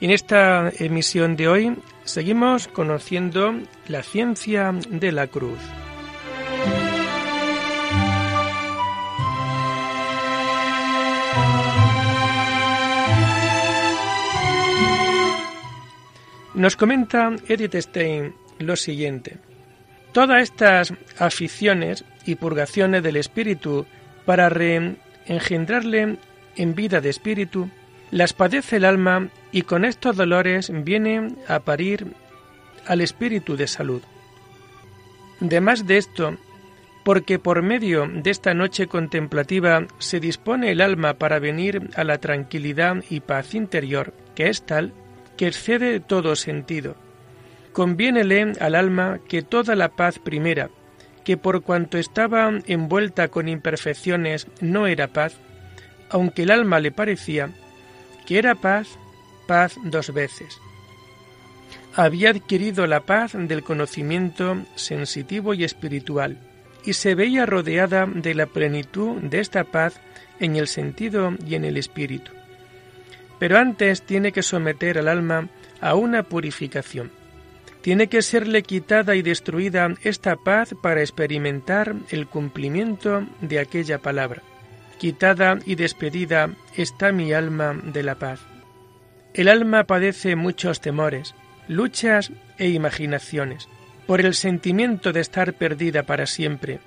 Y en esta emisión de hoy seguimos conociendo la ciencia de la cruz. Nos comenta Edith Stein lo siguiente. Todas estas aficiones y purgaciones del espíritu para reengendrarle en vida de espíritu las padece el alma y con estos dolores viene a parir al espíritu de salud. Demás de esto, porque por medio de esta noche contemplativa se dispone el alma para venir a la tranquilidad y paz interior, que es tal que excede todo sentido. Conviénele al alma que toda la paz primera, que por cuanto estaba envuelta con imperfecciones no era paz, aunque el alma le parecía, que era paz, paz dos veces. Había adquirido la paz del conocimiento sensitivo y espiritual, y se veía rodeada de la plenitud de esta paz en el sentido y en el espíritu. Pero antes tiene que someter al alma a una purificación. Tiene que serle quitada y destruida esta paz para experimentar el cumplimiento de aquella palabra. Quitada y despedida está mi alma de la paz. El alma padece muchos temores, luchas e imaginaciones, por el sentimiento de estar perdida para siempre.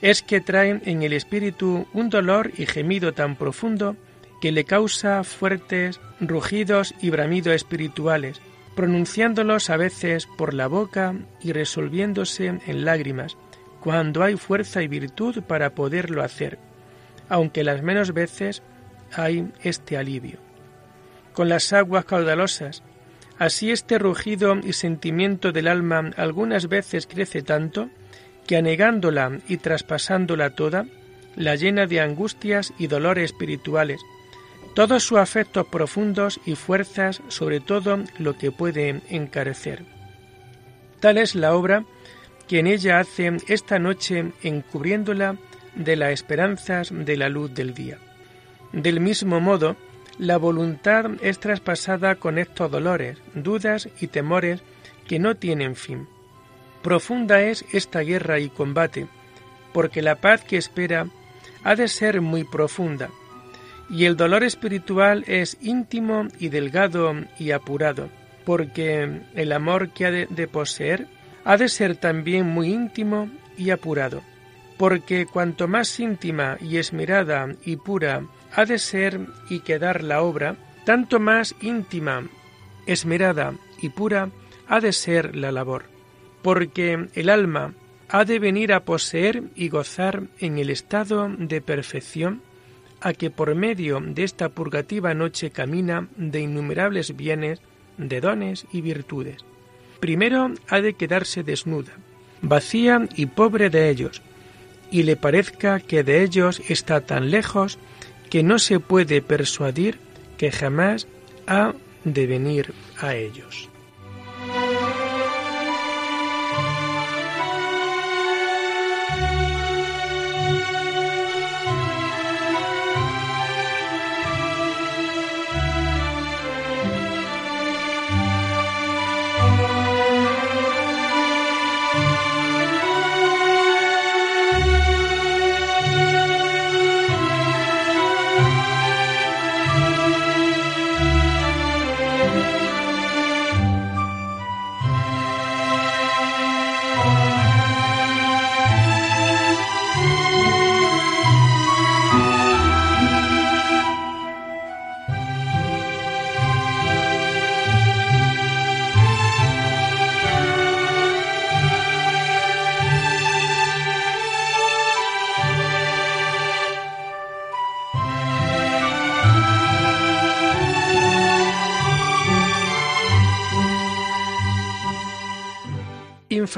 Es que trae en el espíritu un dolor y gemido tan profundo que le causa fuertes rugidos y bramidos espirituales, pronunciándolos a veces por la boca y resolviéndose en lágrimas, cuando hay fuerza y virtud para poderlo hacer aunque las menos veces hay este alivio. Con las aguas caudalosas, así este rugido y sentimiento del alma algunas veces crece tanto que anegándola y traspasándola toda, la llena de angustias y dolores espirituales, todos sus afectos profundos y fuerzas sobre todo lo que puede encarecer. Tal es la obra que en ella hace esta noche encubriéndola de las esperanzas de la luz del día. Del mismo modo, la voluntad es traspasada con estos dolores, dudas y temores que no tienen fin. Profunda es esta guerra y combate, porque la paz que espera ha de ser muy profunda, y el dolor espiritual es íntimo y delgado y apurado, porque el amor que ha de, poseer ha de ser también muy íntimo y apurado porque cuanto más íntima y esmerada y pura ha de ser y quedar la obra, tanto más íntima, esmerada y pura ha de ser la labor, porque el alma ha de venir a poseer y gozar en el estado de perfección a que por medio de esta purgativa noche camina de innumerables bienes, de dones y virtudes. Primero ha de quedarse desnuda, vacía y pobre de ellos, y le parezca que de ellos está tan lejos que no se puede persuadir que jamás ha de venir a ellos.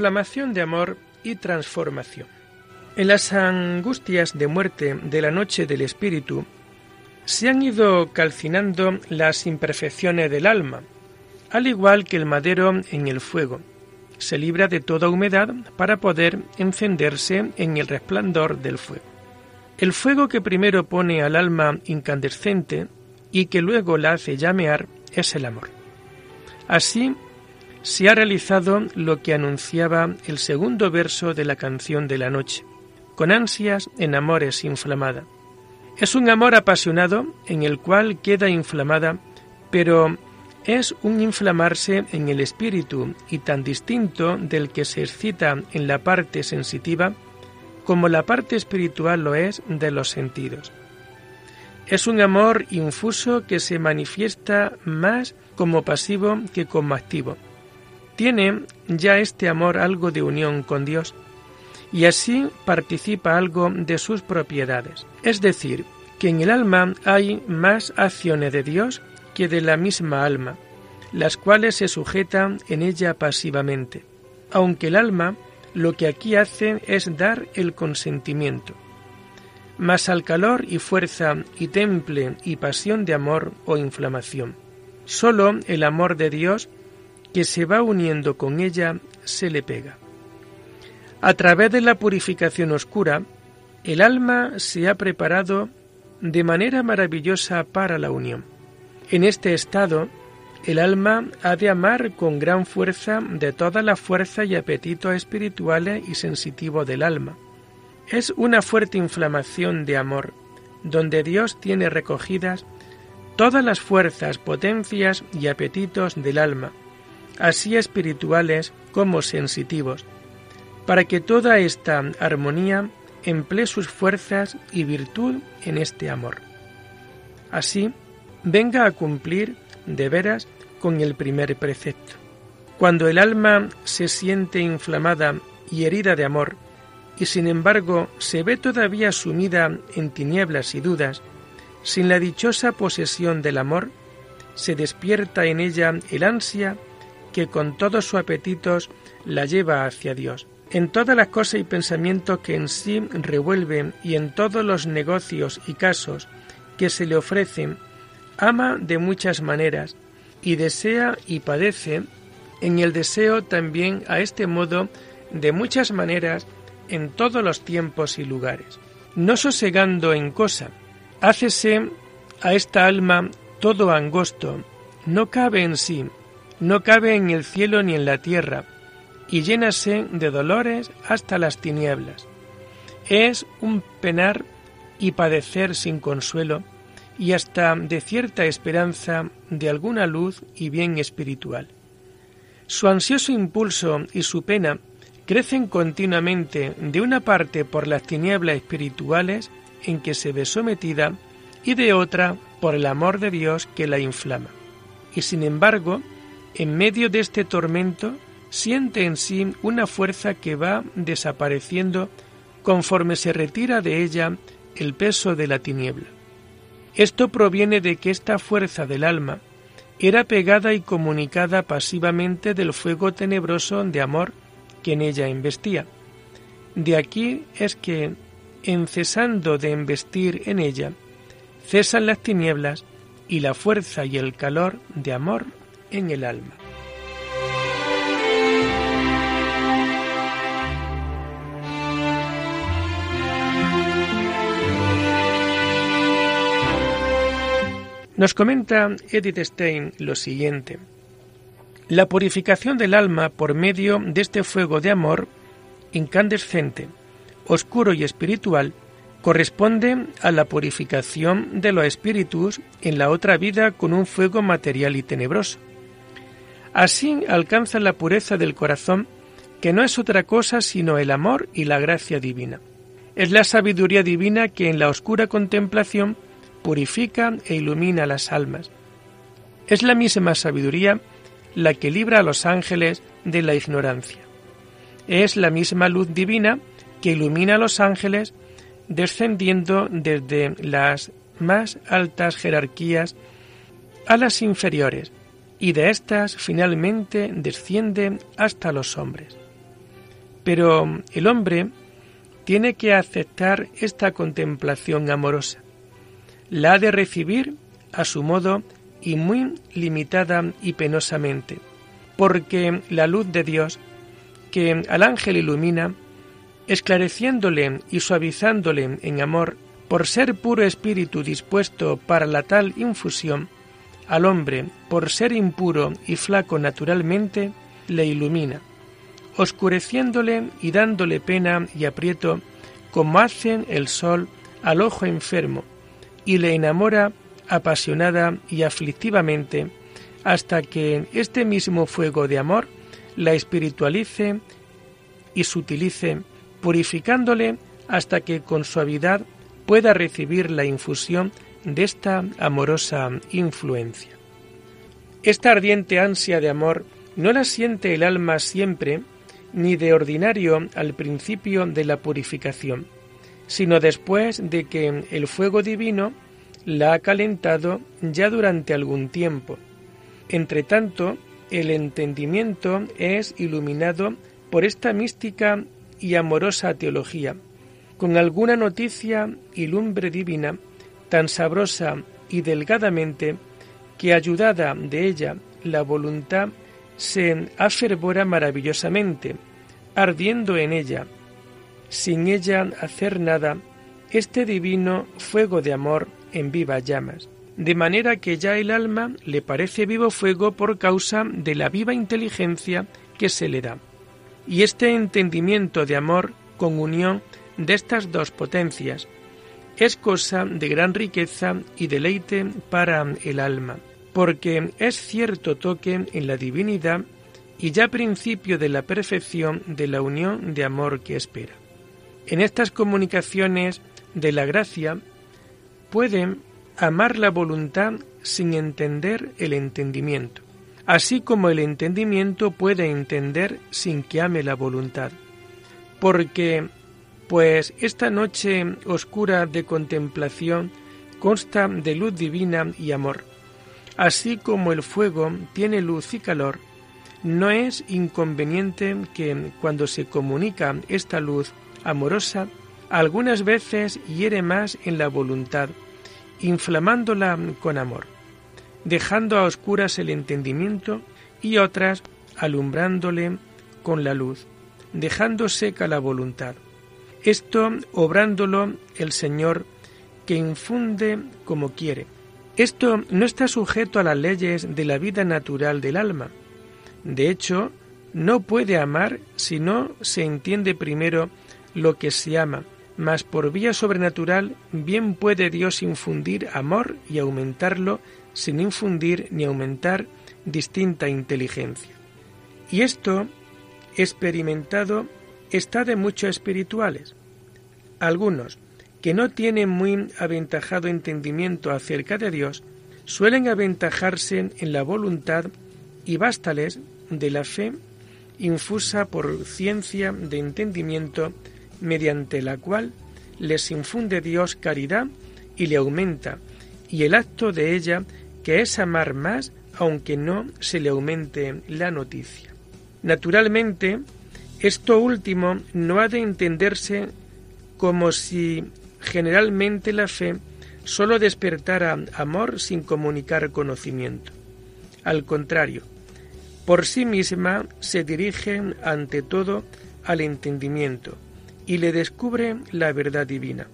Inflamación de amor y transformación. En las angustias de muerte de la noche del espíritu se han ido calcinando las imperfecciones del alma, al igual que el madero en el fuego. Se libra de toda humedad para poder encenderse en el resplandor del fuego. El fuego que primero pone al alma incandescente y que luego la hace llamear es el amor. Así se ha realizado lo que anunciaba el segundo verso de la canción de la noche, con ansias en amores inflamada. Es un amor apasionado en el cual queda inflamada, pero es un inflamarse en el espíritu y tan distinto del que se excita en la parte sensitiva como la parte espiritual lo es de los sentidos. Es un amor infuso que se manifiesta más como pasivo que como activo. Tiene ya este amor algo de unión con Dios y así participa algo de sus propiedades. Es decir, que en el alma hay más acciones de Dios que de la misma alma, las cuales se sujetan en ella pasivamente, aunque el alma lo que aquí hace es dar el consentimiento. Mas al calor y fuerza y temple y pasión de amor o inflamación. Solo el amor de Dios que se va uniendo con ella se le pega. A través de la purificación oscura, el alma se ha preparado de manera maravillosa para la unión. En este estado, el alma ha de amar con gran fuerza de toda la fuerza y apetito espirituales y sensitivo del alma. Es una fuerte inflamación de amor, donde Dios tiene recogidas todas las fuerzas, potencias y apetitos del alma, así espirituales como sensitivos, para que toda esta armonía emplee sus fuerzas y virtud en este amor. Así, venga a cumplir de veras con el primer precepto. Cuando el alma se siente inflamada y herida de amor, y sin embargo se ve todavía sumida en tinieblas y dudas, sin la dichosa posesión del amor, se despierta en ella el ansia que con todos sus apetitos la lleva hacia Dios. En todas las cosas y pensamientos que en sí revuelven y en todos los negocios y casos que se le ofrecen, ama de muchas maneras y desea y padece en el deseo también a este modo de muchas maneras en todos los tiempos y lugares. No sosegando en cosa, hácese a esta alma todo angosto, no cabe en sí, no cabe en el cielo ni en la tierra, y llénase de dolores hasta las tinieblas. Es un penar y padecer sin consuelo, y hasta de cierta esperanza de alguna luz y bien espiritual. Su ansioso impulso y su pena crecen continuamente de una parte por las tinieblas espirituales en que se ve sometida y de otra por el amor de Dios que la inflama. Y sin embargo, en medio de este tormento, siente en sí una fuerza que va desapareciendo conforme se retira de ella el peso de la tiniebla. Esto proviene de que esta fuerza del alma era pegada y comunicada pasivamente del fuego tenebroso de amor que en ella investía. De aquí es que, en cesando de investir en ella, cesan las tinieblas y la fuerza y el calor de amor en el alma. Nos comenta Edith Stein lo siguiente. La purificación del alma por medio de este fuego de amor incandescente, oscuro y espiritual, corresponde a la purificación de los espíritus en la otra vida con un fuego material y tenebroso. Así alcanza la pureza del corazón, que no es otra cosa sino el amor y la gracia divina. Es la sabiduría divina que en la oscura contemplación purifica e ilumina las almas. Es la misma sabiduría la que libra a los ángeles de la ignorancia. Es la misma luz divina que ilumina a los ángeles descendiendo desde las más altas jerarquías a las inferiores y de éstas finalmente desciende hasta los hombres. Pero el hombre tiene que aceptar esta contemplación amorosa. La ha de recibir a su modo y muy limitada y penosamente, porque la luz de Dios, que al ángel ilumina, esclareciéndole y suavizándole en amor, por ser puro espíritu dispuesto para la tal infusión, al hombre, por ser impuro y flaco naturalmente, le ilumina, oscureciéndole y dándole pena y aprieto, como hacen el sol al ojo enfermo, y le enamora apasionada y aflictivamente, hasta que este mismo fuego de amor la espiritualice y sutilice, purificándole hasta que con suavidad pueda recibir la infusión de esta amorosa influencia. Esta ardiente ansia de amor no la siente el alma siempre, ni de ordinario al principio de la purificación, sino después de que el fuego divino la ha calentado ya durante algún tiempo. Entretanto, el entendimiento es iluminado por esta mística y amorosa teología, con alguna noticia y lumbre divina tan sabrosa y delgadamente que ayudada de ella la voluntad se afervora maravillosamente, ardiendo en ella, sin ella hacer nada, este divino fuego de amor en vivas llamas, de manera que ya el alma le parece vivo fuego por causa de la viva inteligencia que se le da. Y este entendimiento de amor con unión de estas dos potencias es cosa de gran riqueza y deleite para el alma, porque es cierto toque en la divinidad y ya principio de la perfección de la unión de amor que espera. En estas comunicaciones de la gracia pueden amar la voluntad sin entender el entendimiento, así como el entendimiento puede entender sin que ame la voluntad, porque pues esta noche oscura de contemplación consta de luz divina y amor. Así como el fuego tiene luz y calor, no es inconveniente que cuando se comunica esta luz amorosa, algunas veces hiere más en la voluntad, inflamándola con amor, dejando a oscuras el entendimiento y otras alumbrándole con la luz, dejando seca la voluntad. Esto obrándolo el Señor que infunde como quiere. Esto no está sujeto a las leyes de la vida natural del alma. De hecho, no puede amar si no se entiende primero lo que se ama, mas por vía sobrenatural bien puede Dios infundir amor y aumentarlo sin infundir ni aumentar distinta inteligencia. Y esto, experimentado está de muchos espirituales. Algunos, que no tienen muy aventajado entendimiento acerca de Dios, suelen aventajarse en la voluntad y bástales de la fe infusa por ciencia de entendimiento, mediante la cual les infunde Dios caridad y le aumenta, y el acto de ella, que es amar más, aunque no se le aumente la noticia. Naturalmente, esto último no ha de entenderse como si generalmente la fe sólo despertara amor sin comunicar conocimiento. Al contrario, por sí misma se dirige ante todo al entendimiento y le descubre la verdad divina.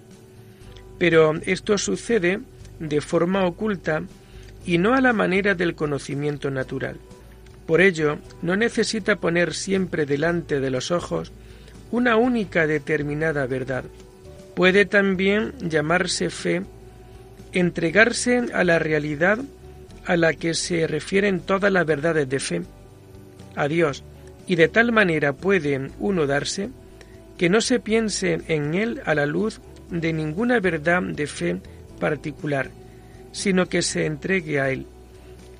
Pero esto sucede de forma oculta y no a la manera del conocimiento natural. Por ello, no necesita poner siempre delante de los ojos una única determinada verdad. Puede también llamarse fe entregarse a la realidad a la que se refieren todas las verdades de fe, a Dios, y de tal manera puede uno darse que no se piense en él a la luz de ninguna verdad de fe particular, sino que se entregue a él,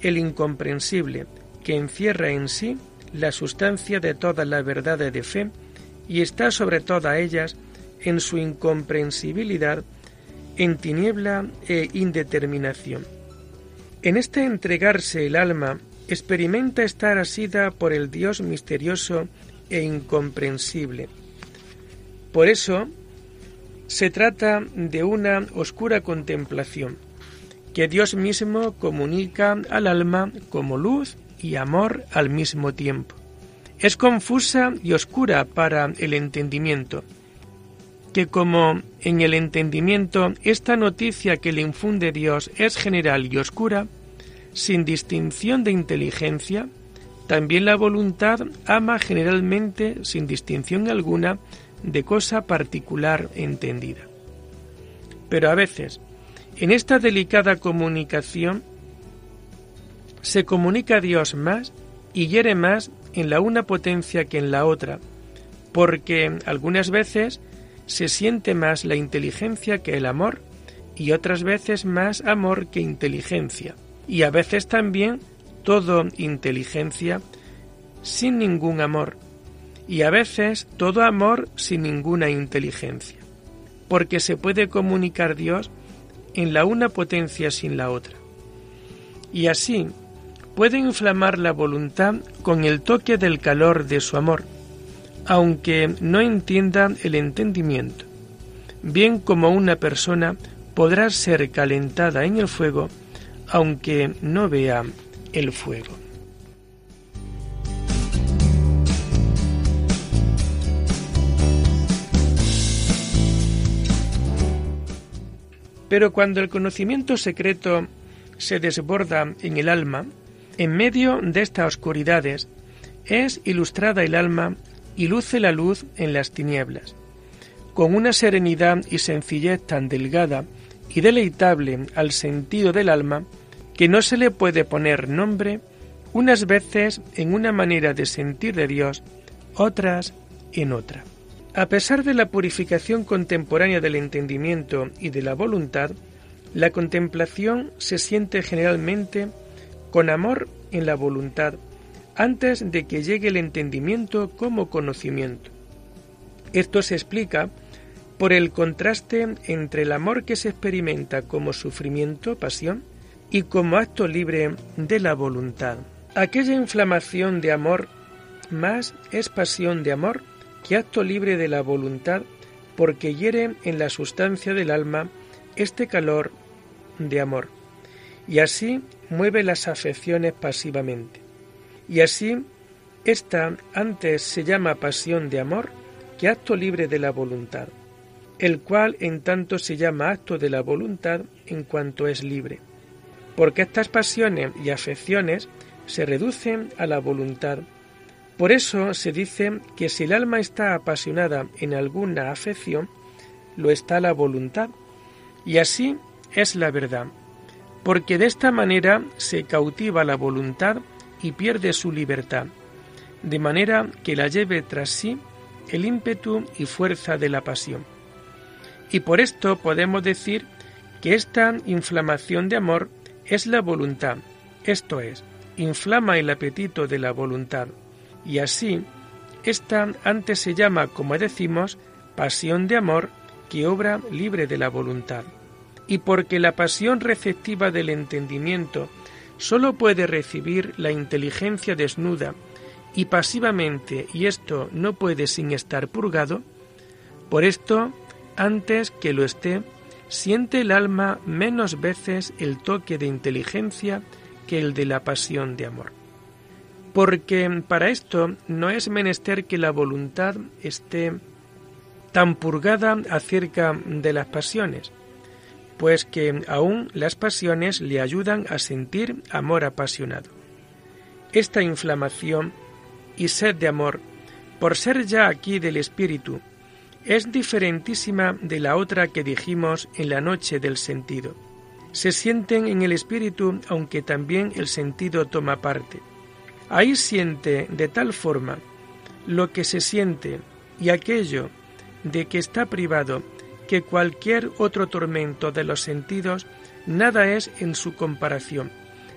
el incomprensible, que encierra en sí la sustancia de todas las verdades de fe y está sobre todas ellas en su incomprensibilidad, en tiniebla e indeterminación. En este entregarse el alma experimenta estar asida por el Dios misterioso e incomprensible. Por eso se trata de una oscura contemplación que Dios mismo comunica al alma como luz y amor al mismo tiempo. Es confusa y oscura para el entendimiento, que como en el entendimiento esta noticia que le infunde Dios es general y oscura, sin distinción de inteligencia, también la voluntad ama generalmente sin distinción alguna de cosa particular entendida. Pero a veces, en esta delicada comunicación, se comunica Dios más y hiere más en la una potencia que en la otra, porque algunas veces se siente más la inteligencia que el amor y otras veces más amor que inteligencia, y a veces también todo inteligencia sin ningún amor, y a veces todo amor sin ninguna inteligencia, porque se puede comunicar Dios en la una potencia sin la otra. Y así puede inflamar la voluntad con el toque del calor de su amor, aunque no entienda el entendimiento, bien como una persona podrá ser calentada en el fuego, aunque no vea el fuego. Pero cuando el conocimiento secreto se desborda en el alma, en medio de estas oscuridades, es ilustrada el alma y luce la luz en las tinieblas. Con una serenidad y sencillez tan delgada y deleitable al sentido del alma, que no se le puede poner nombre, unas veces en una manera de sentir de Dios, otras en otra. A pesar de la purificación contemporánea del entendimiento y de la voluntad, la contemplación se siente generalmente con amor en la voluntad antes de que llegue el entendimiento como conocimiento. Esto se explica por el contraste entre el amor que se experimenta como sufrimiento, pasión, y como acto libre de la voluntad. Aquella inflamación de amor más es pasión de amor que acto libre de la voluntad, porque hiere en la sustancia del alma este calor de amor, y así mueve las afecciones pasivamente. Y así, esta antes se llama pasión de amor que acto libre de la voluntad, el cual en tanto se llama acto de la voluntad en cuanto es libre, porque estas pasiones y afecciones se reducen a la voluntad por eso se dice que si el alma está apasionada en alguna afección, lo está la voluntad. Y así es la verdad, porque de esta manera se cautiva la voluntad y pierde su libertad, de manera que la lleve tras sí el ímpetu y fuerza de la pasión. Y por esto podemos decir que esta inflamación de amor es la voluntad, esto es, inflama el apetito de la voluntad y así, esta antes se llama, como decimos, pasión de amor que obra libre de la voluntad. Y porque la pasión receptiva del entendimiento sólo puede recibir la inteligencia desnuda y pasivamente, y esto no puede sin estar purgado, por esto, antes que lo esté, siente el alma menos veces el toque de inteligencia que el de la pasión de amor. Porque para esto no es menester que la voluntad esté tan purgada acerca de las pasiones, pues que aún las pasiones le ayudan a sentir amor apasionado. Esta inflamación y sed de amor, por ser ya aquí del espíritu, es diferentísima de la otra que dijimos en la noche del sentido. Se sienten en el espíritu aunque también el sentido toma parte Ahí siente de tal forma lo que se siente y aquello de que está privado que cualquier otro tormento de los sentidos nada es en su comparación,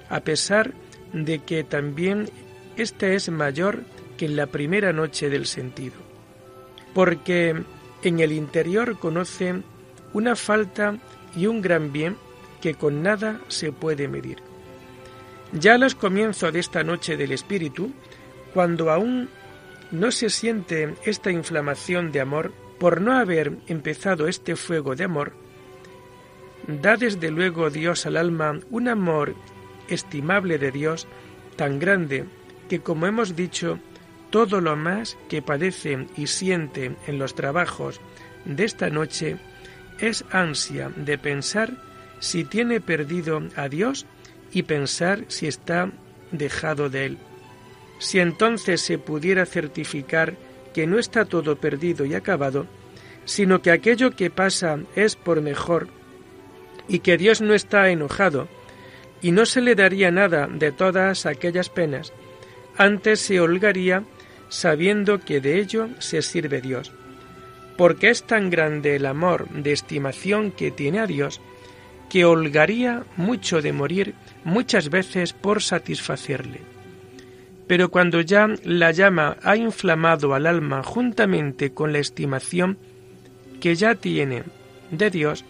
a pesar de que también éste es mayor que en la primera noche del sentido. Porque en el interior conoce una falta y un gran bien que con nada se puede medir. Ya a los comienzos de esta noche del Espíritu, cuando aún no se siente esta inflamación de amor por no haber empezado este fuego de amor, da desde luego Dios al alma un amor estimable de Dios tan grande que, como hemos dicho, todo lo más que padece y siente en los trabajos de esta noche es ansia de pensar si tiene perdido a Dios y pensar si está dejado de Él. Si entonces se pudiera certificar que no está todo perdido y acabado, sino que aquello que pasa es por mejor y que Dios no está enojado y no se le daría nada de todas aquellas penas, antes se holgaría sabiendo que de ello se sirve Dios. Porque es tan grande el amor de estimación que tiene a Dios, que holgaría mucho de morir muchas veces por satisfacerle. Pero cuando ya la llama ha inflamado al alma juntamente con la estimación que ya tiene de Dios,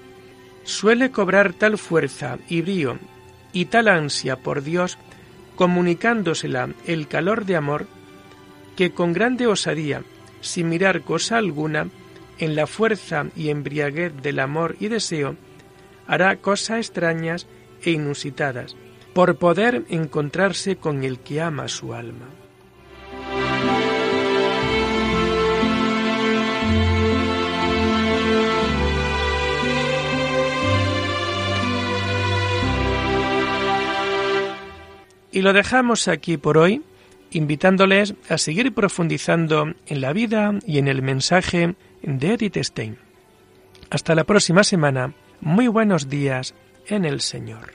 suele cobrar tal fuerza y brío y tal ansia por Dios, comunicándosela el calor de amor, que con grande osadía, sin mirar cosa alguna, en la fuerza y embriaguez del amor y deseo, hará cosas extrañas e inusitadas, por poder encontrarse con el que ama su alma. Y lo dejamos aquí por hoy, invitándoles a seguir profundizando en la vida y en el mensaje de Edith Stein. Hasta la próxima semana. Muy buenos días en el Señor.